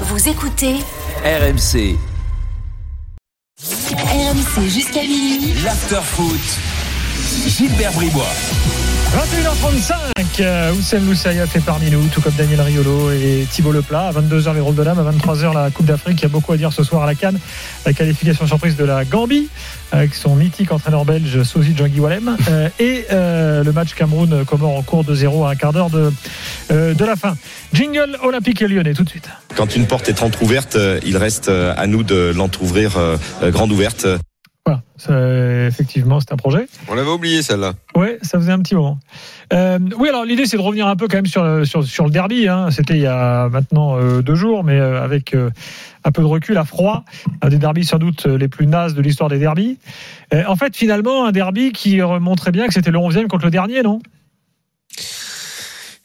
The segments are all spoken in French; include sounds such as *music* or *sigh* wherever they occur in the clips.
Vous écoutez RMC, RMC jusqu'à minuit. l'afterfoot. Gilbert Bribois. 21h35, euh, Oussem Moussaïa fait parmi nous, tout comme Daniel Riolo et Thibaut Leplat. À 22h, les rôles de l'âme. À 23h, la Coupe d'Afrique. Il y a beaucoup à dire ce soir à la Cannes. La qualification surprise de la Gambie, avec son mythique entraîneur belge, Sosi Djangui Walem. Euh, et euh, le match Cameroun-Comore en cours de 0 à un quart d'heure de, euh, de la fin. Jingle olympique et lyonnais, tout de suite. Quand une porte est entrouverte, euh, il reste euh, à nous de l'entrouvrir grande ouverte. Voilà, ça, effectivement, c'est un projet. On l'avait oublié celle-là. Ouais, ça faisait un petit moment. Euh, oui, alors l'idée c'est de revenir un peu quand même sur le, sur, sur le derby. Hein. C'était il y a maintenant euh, deux jours, mais euh, avec un peu de recul, à froid. Un des derbys sans doute les plus nazes de l'histoire des derbys. En fait, finalement, un derby qui montrait bien que c'était le 11e contre le dernier, non?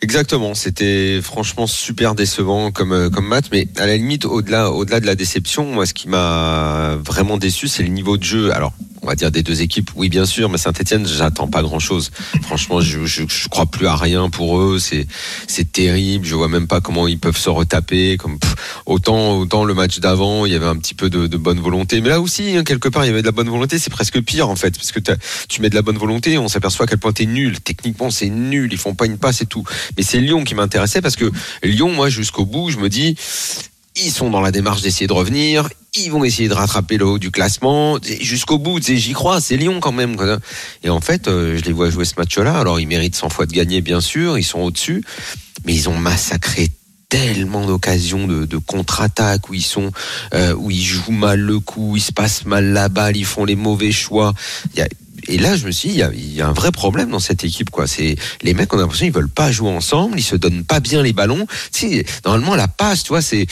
Exactement, c'était franchement super décevant comme euh, comme mais à la limite au-delà au-delà de la déception, moi ce qui m'a vraiment déçu, c'est le niveau de jeu. Alors on va dire des deux équipes, oui bien sûr, mais Saint-Etienne, j'attends pas grand-chose. Franchement, je, je crois plus à rien pour eux. C'est c'est terrible. Je vois même pas comment ils peuvent se retaper. Comme autant autant le match d'avant, il y avait un petit peu de, bonne volonté, mais là aussi hein, quelque part il y avait de la bonne volonté. C'est presque pire en fait, parce que tu mets de la bonne volonté, on s'aperçoit à quel point t'es nul. Techniquement, c'est nul. Ils font pas une passe et tout. Mais c'est Lyon qui m'intéressait parce que Lyon, moi, jusqu'au bout, je me dis, ils sont dans la démarche d'essayer de revenir. Ils vont essayer de rattraper le haut du classement jusqu'au bout. J'y crois, c'est Lyon quand même. Et en fait, euh, je les vois jouer ce match-là. Alors, ils méritent 100 fois de gagner, bien sûr. Ils sont au-dessus, mais ils ont massacré tellement d'occasions de, contre-attaque où ils sont euh, où ils jouent mal le coup, ils se passent mal la balle, ils font les mauvais choix. Et là, je me suis dit, il y, a, un vrai problème dans cette équipe, quoi. Les mecs, on a l'impression qu'ils veulent pas jouer ensemble, ils se donnent pas bien les ballons. Normalement, la passe, tu vois, c'est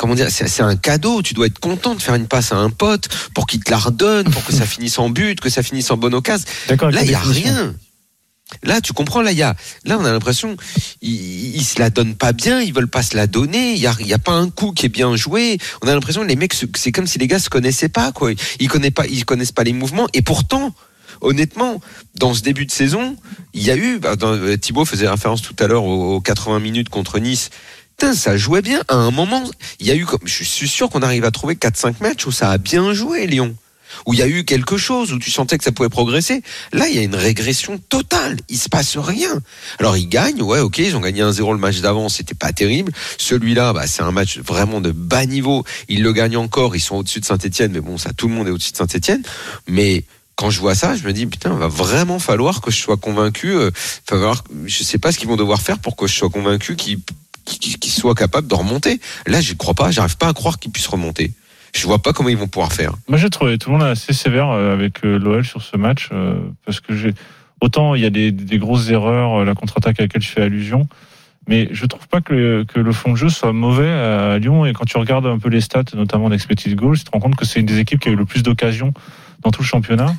comment dire, c'est un cadeau. Tu dois être content de faire une passe à un pote pour qu'il te la redonne, pour que ça *laughs* finisse en but, que ça finisse en bonne occasion. Là, il y a rien. Là, tu comprends, là, y a, là, on a l'impression, ils, ils se la donnent pas bien, ils veulent pas se la donner, il y a, y a pas un coup qui est bien joué. On a l'impression que les mecs, c'est comme si les gars se connaissaient pas, quoi. Ils connaissent pas, ils connaissent pas les mouvements, et pourtant, honnêtement, dans ce début de saison, il y a eu, bah, dans, euh, Thibaut faisait référence tout à l'heure aux, aux 80 minutes contre Nice. Ça jouait bien. À un moment, il y a eu, comme, je suis sûr qu'on arrive à trouver 4-5 matchs où ça a bien joué, Lyon. Où il y a eu quelque chose, où tu sentais que ça pouvait progresser. Là, il y a une régression totale. Il se passe rien. Alors, ils gagnent. Ouais, ok, ils ont gagné 1-0 le match d'avant. C'était pas terrible. Celui-là, bah, c'est un match vraiment de bas niveau. Ils le gagnent encore. Ils sont au-dessus de Saint-Etienne. Mais bon, ça, tout le monde est au-dessus de Saint-Etienne. Mais, quand je vois ça, je me dis putain, va vraiment falloir que je sois convaincu. Euh, je sais pas ce qu'ils vont devoir faire pour que je sois convaincu qu'ils qu'ils qu'ils soient capables de remonter. Là, je crois pas. J'arrive pas à croire qu'ils puissent remonter. Je vois pas comment ils vont pouvoir faire. Moi, j'ai trouvé tout le monde assez sévère euh, avec euh, l'OL sur ce match euh, parce que autant il y a des, grosses erreurs, la contre-attaque à laquelle je fais allusion, mais je trouve pas que le, que le fond de jeu soit mauvais à Lyon. Et quand tu regardes un peu les stats, notamment d'expected goals, tu te rends compte que c'est une des équipes qui a eu le plus d'occasions dans tout le championnat.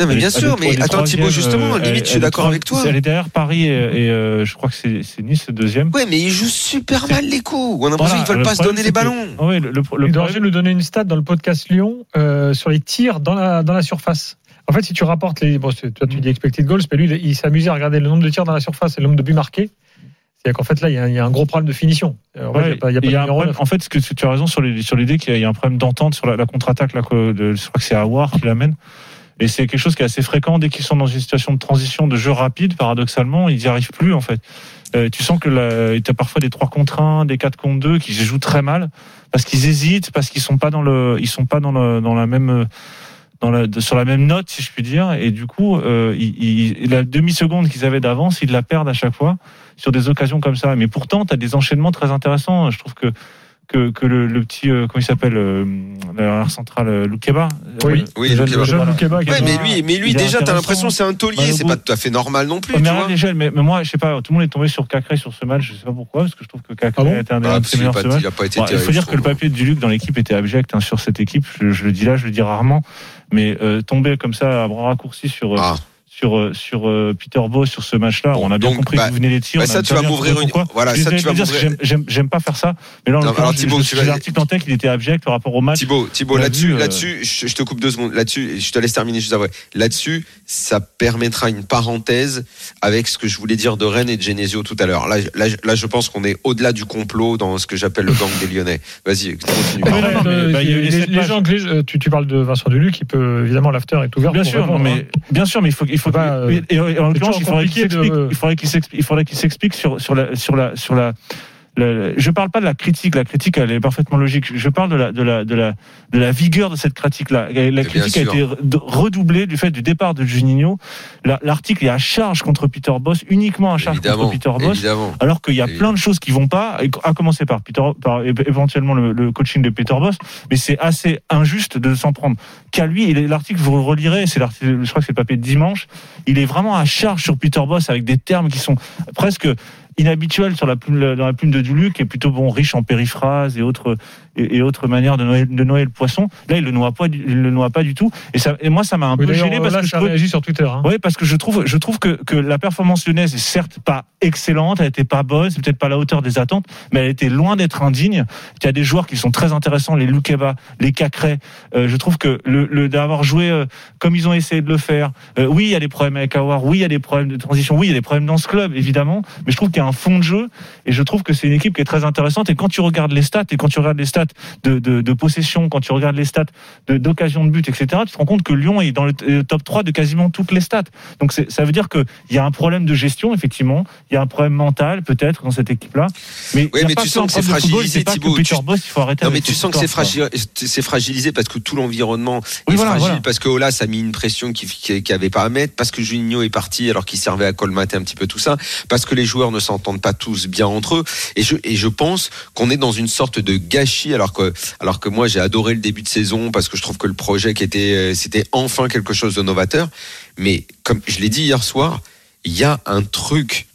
Non, mais bien sûr. Mais attends, Thibaut, justement, euh, limite, elle- je suis d'accord avec toi. Elle est derrière Paris et, et, euh, je crois que c'est Nice le deuxième. Ouais, mais ils jouent super mal les coups. On a l'impression Voilà, qu'ils veulent le pas se donner les que- ballons. Ah ouais, le, le, nous donnait une stat dans le podcast Lyon euh, sur les tirs dans la, dans la surface. En fait, si tu rapportes les. Bon, toi, tu dis expected goals, mais lui, il, il s'amusait à regarder le nombre de tirs dans la surface et le nombre de buts marqués. C'est-à-dire qu'en fait, là, il y, a un- il y a un gros problème de finition. En fait, Ouais, il y a pas, il y a pas il y a de un numéro problème- neuf. en fait, ce que tu as raison sur l'idée qu'il y a un problème d'entente sur la, la contre-attaque. Là, que- de- je crois que c'est Awar qui l'amène. Et c'est quelque chose qui est assez fréquent dès qu'ils sont dans une situation de transition, de jeu rapide. Paradoxalement, ils n'y arrivent plus en fait. Euh, tu sens que tu as parfois des 3 contre 1, des 4 contre 2 qui jouent très mal parce qu'ils hésitent, parce qu'ils sont pas dans le, ils sont pas dans le, dans la même dans la, sur la même note, si je puis dire, et du coup, euh, ils- ils- la demi-seconde qu'ils avaient d'avance, ils la perdent à chaque fois sur des occasions comme ça. Mais pourtant, tu as des enchaînements très intéressants. Je trouve que que, que le, le petit, euh, comment il s'appelle, euh, l'arrière central, euh, Loukeba. Oui. Oui, le jeune- Loukeba. le jeune- Jeune Loukeba, Ouais, mais lui, mais lui déjà, t'as l'impression c'est un taulier, c'est pas tout à fait normal non plus, Ouais, tu mais vois. regarde les jeunes, mais, mais moi, je sais pas, tout le monde est tombé sur Cacré sur ce match, je sais pas pourquoi, parce que je trouve que Cacré Ah bon a été un des Ah, meilleurs match. il a pas été Bon, terrible, faut dire que le papier de Duluc dans l'équipe était abject hein, sur cette équipe. Je, je le dis là, je le dis rarement, mais euh, tomber comme ça à bras raccourcis sur euh, Ah. Sur euh, sur euh, Peter Boss sur ce match-là, Bon, on a bien donc, compris bah, que vous venez les tirs. bah, ça, tu vas m'ouvrir une- voilà, Je ça, tu vas dire j'aime- pas faire ça, mais là, en Non, l'occurrence, alors, Thibaut, tu vas- l'article en tête qu'il était abject par rapport au match. Thibaut, Thibaut, là-dessus, euh, là-dessus, je, te coupe deux secondes. Là-dessus, je te laisse terminer juste après. Là-dessus, ça permettra une parenthèse avec ce que je voulais dire de Rennes et de Genesio tout à l'heure. Là, là, là, je pense qu'on est au-delà du complot dans ce que j'appelle le gang des Lyonnais. Vas-y, continue. Bah, il les gens tu, parles de Vincent Duluc, qui peut évidemment l'after est ouvert. Bien pour sûr, mais hein. bien sûr, mais il faut, il faut, Bah, euh, et- en l'occurrence, toujours il faudrait qu'il compliqué de- s'explique, il faudrait qu'il s'explique, il faudrait qu'il s'explique sur, sur la, sur la, sur la, la- je parle pas de la critique, la critique elle est parfaitement logique. Je parle de la, de la, de la, de la vigueur de cette critique-là. La bien critique a été re- redoublée du fait du départ de Juninho. La- L'article est à charge contre Peter Boss, uniquement à charge Évidemment, contre Peter Boss. évidemment. Alors qu'il y a plein de choses qui vont pas, à commencer par Peter, par éventuellement le, le coaching de Peter Boss, mais c'est assez injuste de s'en prendre qu'à lui. Et l'article, vous le relirez, c'est l'article, je crois que c'est le papier de dimanche. Il est vraiment à charge sur Peter Boss avec des termes qui sont presque inhabituels sur la plume, dans la plume de Duluc, qui est plutôt bon, riche en périphrases et autres, et, et autres manières de noyer, de noyer le poisson. Là, il le noie pas, il le noie pas du tout. Et ça, et moi, ça m'a un Oui, peu gêné parce là, que je ça trouve- réagit sur Twitter. hein. oui, parce que je trouve, je trouve que, que la performance lyonnaise est certes pas excellente, elle était pas bonne, c'est peut-être pas à la hauteur des attentes, mais elle était loin d'être indigne. Il y a des joueurs qui sont très intéressants, les Loukeba, les Cacré. Euh, je trouve que le, le d'avoir joué euh, comme ils ont essayé de le faire. euh, oui, il y a des problèmes avec Awar, oui, il y a des problèmes de transition, oui, il y a des problèmes dans ce club, évidemment, mais je trouve qu'il y a un fond de jeu et je trouve que c'est une équipe qui est très intéressante. Et quand tu regardes les stats et quand tu regardes les stats de, de, de possession, quand tu regardes les stats de- d'occasion de, but, etc., tu te rends compte que Lyon est dans le, le top 3 de quasiment toutes les stats. Donc ça veut dire qu'il y a un problème de gestion, effectivement. Il y a un problème mental, peut-être, dans cette équipe-là. Mais, tu sens que c'est de fragilisé, Thibaut. Tu- Boss, il faut arrêter Non, mais tu sens que c'est c'est fragilisé parce que tout l'environnement Oui, est voilà, fragile, voilà. parce que Olas a mis une pression qu'il qui, qui avait pas à mettre, parce que Juninho est parti alors qu'il servait à colmater un petit peu tout ça, parce que les joueurs ne s'entendent pas tous bien entre eux. Et je, et je pense qu'on est dans une sorte de gâchis, alors que, alors que moi j'ai adoré le début de saison parce que je trouve que le projet qui était, euh, c'était enfin quelque chose de novateur. Mais comme je l'ai dit hier soir, il y a un truc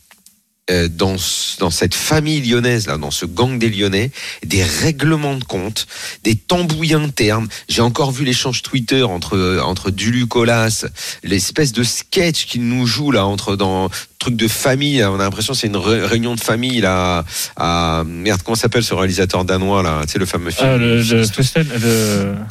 euh, dans, dans cette famille lyonnaise, là, dans ce gang des Lyonnais, des règlements de compte, des tambouilles internes. J'ai encore vu l'échange Twitter entre, euh, entre Duluc Olas, l'espèce de sketch qu'il nous joue là, entre dans truc de famille. là. On a l'impression que c'est une ré- réunion de famille là. À, merde, comment s'appelle ce réalisateur danois là sais, le fameux film. Ah, le, le Festen,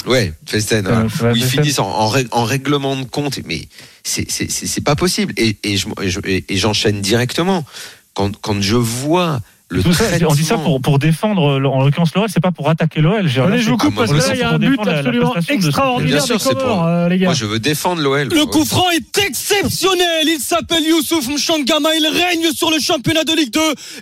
Ouais, Festen. Où ils Festen. finissent en, en, règ- en règlement de compte. Mais c'est- c'est c'est- c'est pas possible. Et, et je- et je- et- et j'enchaîne directement. Quand, quand je vois le Tout ça, on dit ça pour, pour défendre, le- en l'occurrence, l'OL, c'est pas pour attaquer l'OL. j'ai Allez, je vous coupe moi, parce je que le là, sens il y a pour un but défendre la- la absolument extraordinaire Bien sûr, des c'est pour- Comores, euh, les gars. Moi, je veux défendre l'OL. Le coup franc est exceptionnel. Il s'appelle Youssouf Mchangama. Il règne sur le championnat de Ligue 2.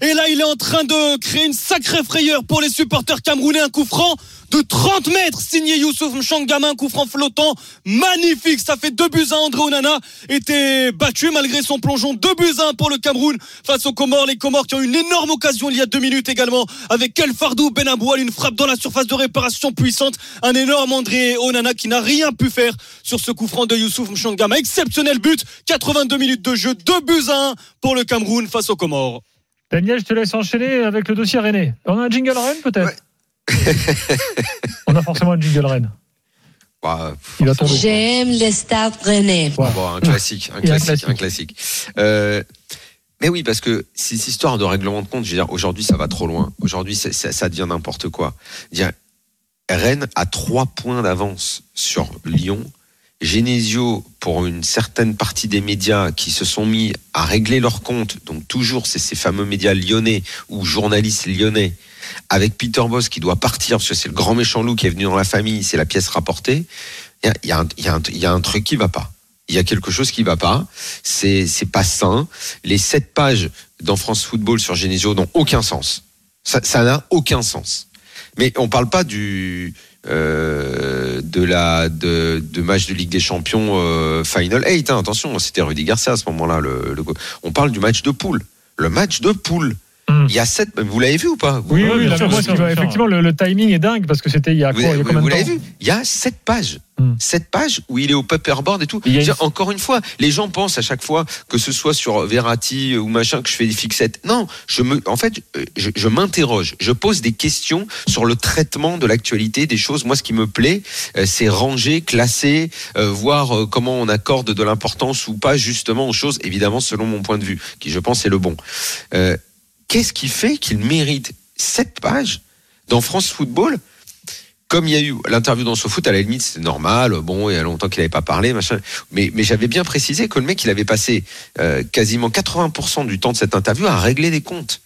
Et là, il est en train de créer une sacrée frayeur pour les supporters camerounais. Un coup franc de 30 mètres signé Youssouf Mchangama. Un coup franc flottant. Magnifique. Ça fait 2 buts à André Onana. Était battu malgré son plongeon. 2 buts à 1 pour le Cameroun face aux Comores. Les Comores qui ont eu une énorme occasion il y a deux minutes également avec El Fardou Benaboual. Une frappe dans la surface de réparation puissante. Un énorme André Onana qui n'a rien pu faire sur ce coup franc de Youssouf Mchangama. Exceptionnel but. 82 minutes de jeu. 2 buts à 1 pour le Cameroun face aux Comores. Daniel, je te laisse enchaîner avec le dossier René. On a un jingle Rennes peut-être? On a forcément un jingle Rennes. Bah, Il. J'aime les stades rennais. Bon, un classique, un Et un classique, un classique. Euh, mais oui, parce que ces histoires de règlement de compte, je veux dire, aujourd'hui, ça va trop loin. Aujourd'hui, ça, ça devient n'importe quoi. Dire, Rennes a trois points d'avance sur Lyon. Genesio, pour une certaine partie des médias qui se sont mis à régler leurs comptes, donc toujours c'est ces fameux médias lyonnais ou journalistes lyonnais, avec Peter Boss qui doit partir parce que c'est le grand méchant loup qui est venu dans la famille, c'est la pièce rapportée. Il y a, un- truc qui va pas. Il y a quelque chose qui va pas. C'est pas sain. Les sept pages dans France Football sur Genesio n'ont aucun sens. Ça n'a aucun sens. Mais on parle pas du euh, de la de, de match de Ligue des Champions euh, Final 8. hein. Attention, c'était Rudy Garcia à ce moment-là. Le, le- on parle du match de poule. Le match de poule. Hmm. Il y a sept. Vous l'avez vu ou pas? Oui, oui, bien bien sûr, sûr, moi, bien ce qui va- sûr. effectivement, le, le timing est dingue parce que c'était il y a Vous, quoi, il y a vous- combien de vous l'avez vu? Il y a sept pages. Hmm. Sept pages où il est au paperboard et tout. Une- Encore une fois, les gens pensent à chaque fois que ce soit sur Verratti ou machin que je fais des fixettes. Non, je me, en fait, euh, je, je m'interroge, je pose des questions sur le traitement de l'actualité des choses. Moi, ce qui me plaît, euh, c'est ranger, classer, euh, voir comment on accorde de l'importance ou pas justement aux choses, évidemment selon mon point de vue, qui je pense est le bon. Euh, Qu'est-ce qui fait qu'il mérite sept pages dans France Football? Comme il y a eu l'interview dans ce foot, à la limite, c'est normal. Bon, il y a longtemps qu'il n'avait pas parlé, machin. Mais, mais j'avais bien précisé que le mec, il avait passé euh, quasiment 80% du temps de cette interview à régler des comptes.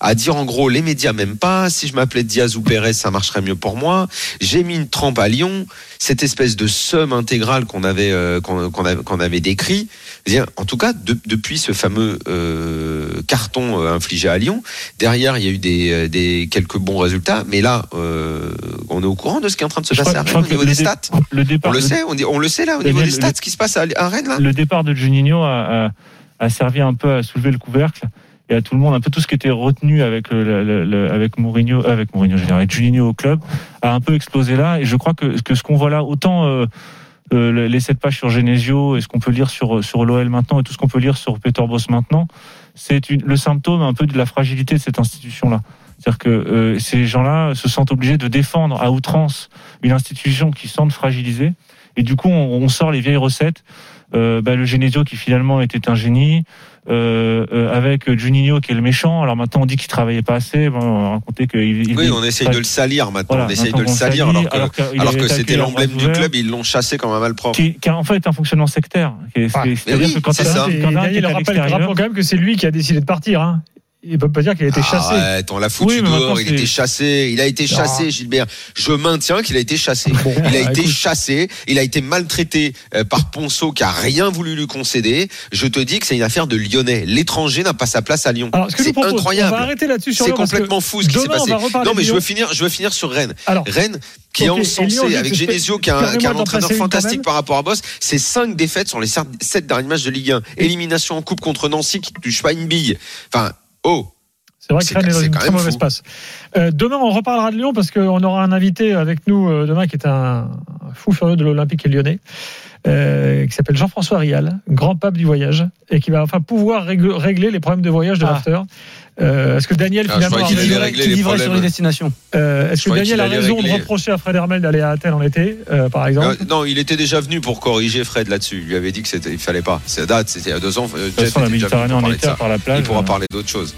À dire en gros, les médias m'aiment pas. Si je m'appelais Diaz ou Pérez, ça marcherait mieux pour moi. J'ai mis une trempe à Lyon. Cette espèce de somme intégrale qu'on avait, euh, qu'on qu'on avait, qu'on avait décrit. Bien, En tout cas, de- depuis ce fameux euh, carton euh, infligé à Lyon, derrière, il y a eu des, euh, des quelques bons résultats. Mais là, euh, on est au courant de ce qui est en train de se Je passer crois- à Rennes au niveau des dé- stats. Le départ, On le sait, on, dit- on le sait là, au niveau des le- stats, ce qui se passe à, à Rennes là. le départ de Juninho a, a- a servi un peu à soulever le couvercle et à tout le monde, un peu tout ce qui était retenu avec le, le- le- avec Mourinho, euh, avec Mourinho, je avec Juninho au club, a un peu explosé là. Et je crois que, que ce qu'on voit là, autant euh, euh, les sept pages sur Genesio et ce qu'on peut lire sur sur l'OL maintenant et tout ce qu'on peut lire sur Peter Boss maintenant, c'est le symptôme un peu de la fragilité de cette institution-là. C'est-à-dire que euh, ces gens-là se sentent obligés de défendre à outrance une institution qui semble fragilisée. Et du coup, on, on sort les vieilles recettes. Euh, bah, le Genesio qui finalement était un génie, euh, euh, avec Juninho qui est le méchant. Alors maintenant, on dit qu'il travaillait pas assez. Bon, on racontait qu'il. il- Oui, on essaye de le salir maintenant. Voilà, on essaye de le salir alors que, alors que c'était l'emblème du club ils l'ont chassé comme un malpropre. qui, qui a en fait un fonctionnement sectaire. C'est- C'est-à-dire oui, que quand quand est à rappelle, quand même que c'est lui qui a décidé de partir. Hein. Il peut pas dire qu'il a été chassé. Arrête, on l'a foutu Oui, dehors, il c'est- était chassé, il a été chassé, Gilbert. Je maintiens qu'il a été chassé. Bon, Il a bah, été écoute. chassé, il a été maltraité euh, par Ponceau qui a rien voulu lui concéder. Je te dis que c'est une affaire de Lyonnais. L'étranger n'a pas sa place à Lyon. C'est propose, on incroyable. va arrêter là-dessus sur C'est complètement fou ce qui s'est passé. Non, mais je veux finir, je veux finir sur Rennes. Alors, Rennes qui est encensé avec Genesio qui est un, qui entraîneur fantastique par rapport à Boss. C'est cinq défaites sur les sept sept derniers matchs de Ligue 1. Élimination en coupe contre Nancy qui ne touche pas une bille. Enfin, oh. C'est vrai que Rennes est dans une très mauvaise fou. passe. Euh, demain, on reparlera de Lyon parce qu'on aura un invité avec nous euh, demain qui est un fou furieux de l'Olympique et lyonnais, euh, qui s'appelle Jean-François Rial, grand pape du voyage, et qui va enfin pouvoir rég- régler les problèmes de voyage de Ah. l'after. Euh, Est-ce que Daniel Ah, finalement qui les vivrait sur les destinations. euh, Est-ce que Daniel a raison de reprocher à Fred Hermel d'aller à Athènes en été, euh, par exemple non, il était déjà venu pour corriger Fred là-dessus. Il lui avait dit que c'était, il fallait pas. C'est date, c'était il y a deux ans. euh, De toute Jeff façon, la était déjà venu Méditerranée pour en été, à part la plage. Il pourra euh, parler d'autre chose.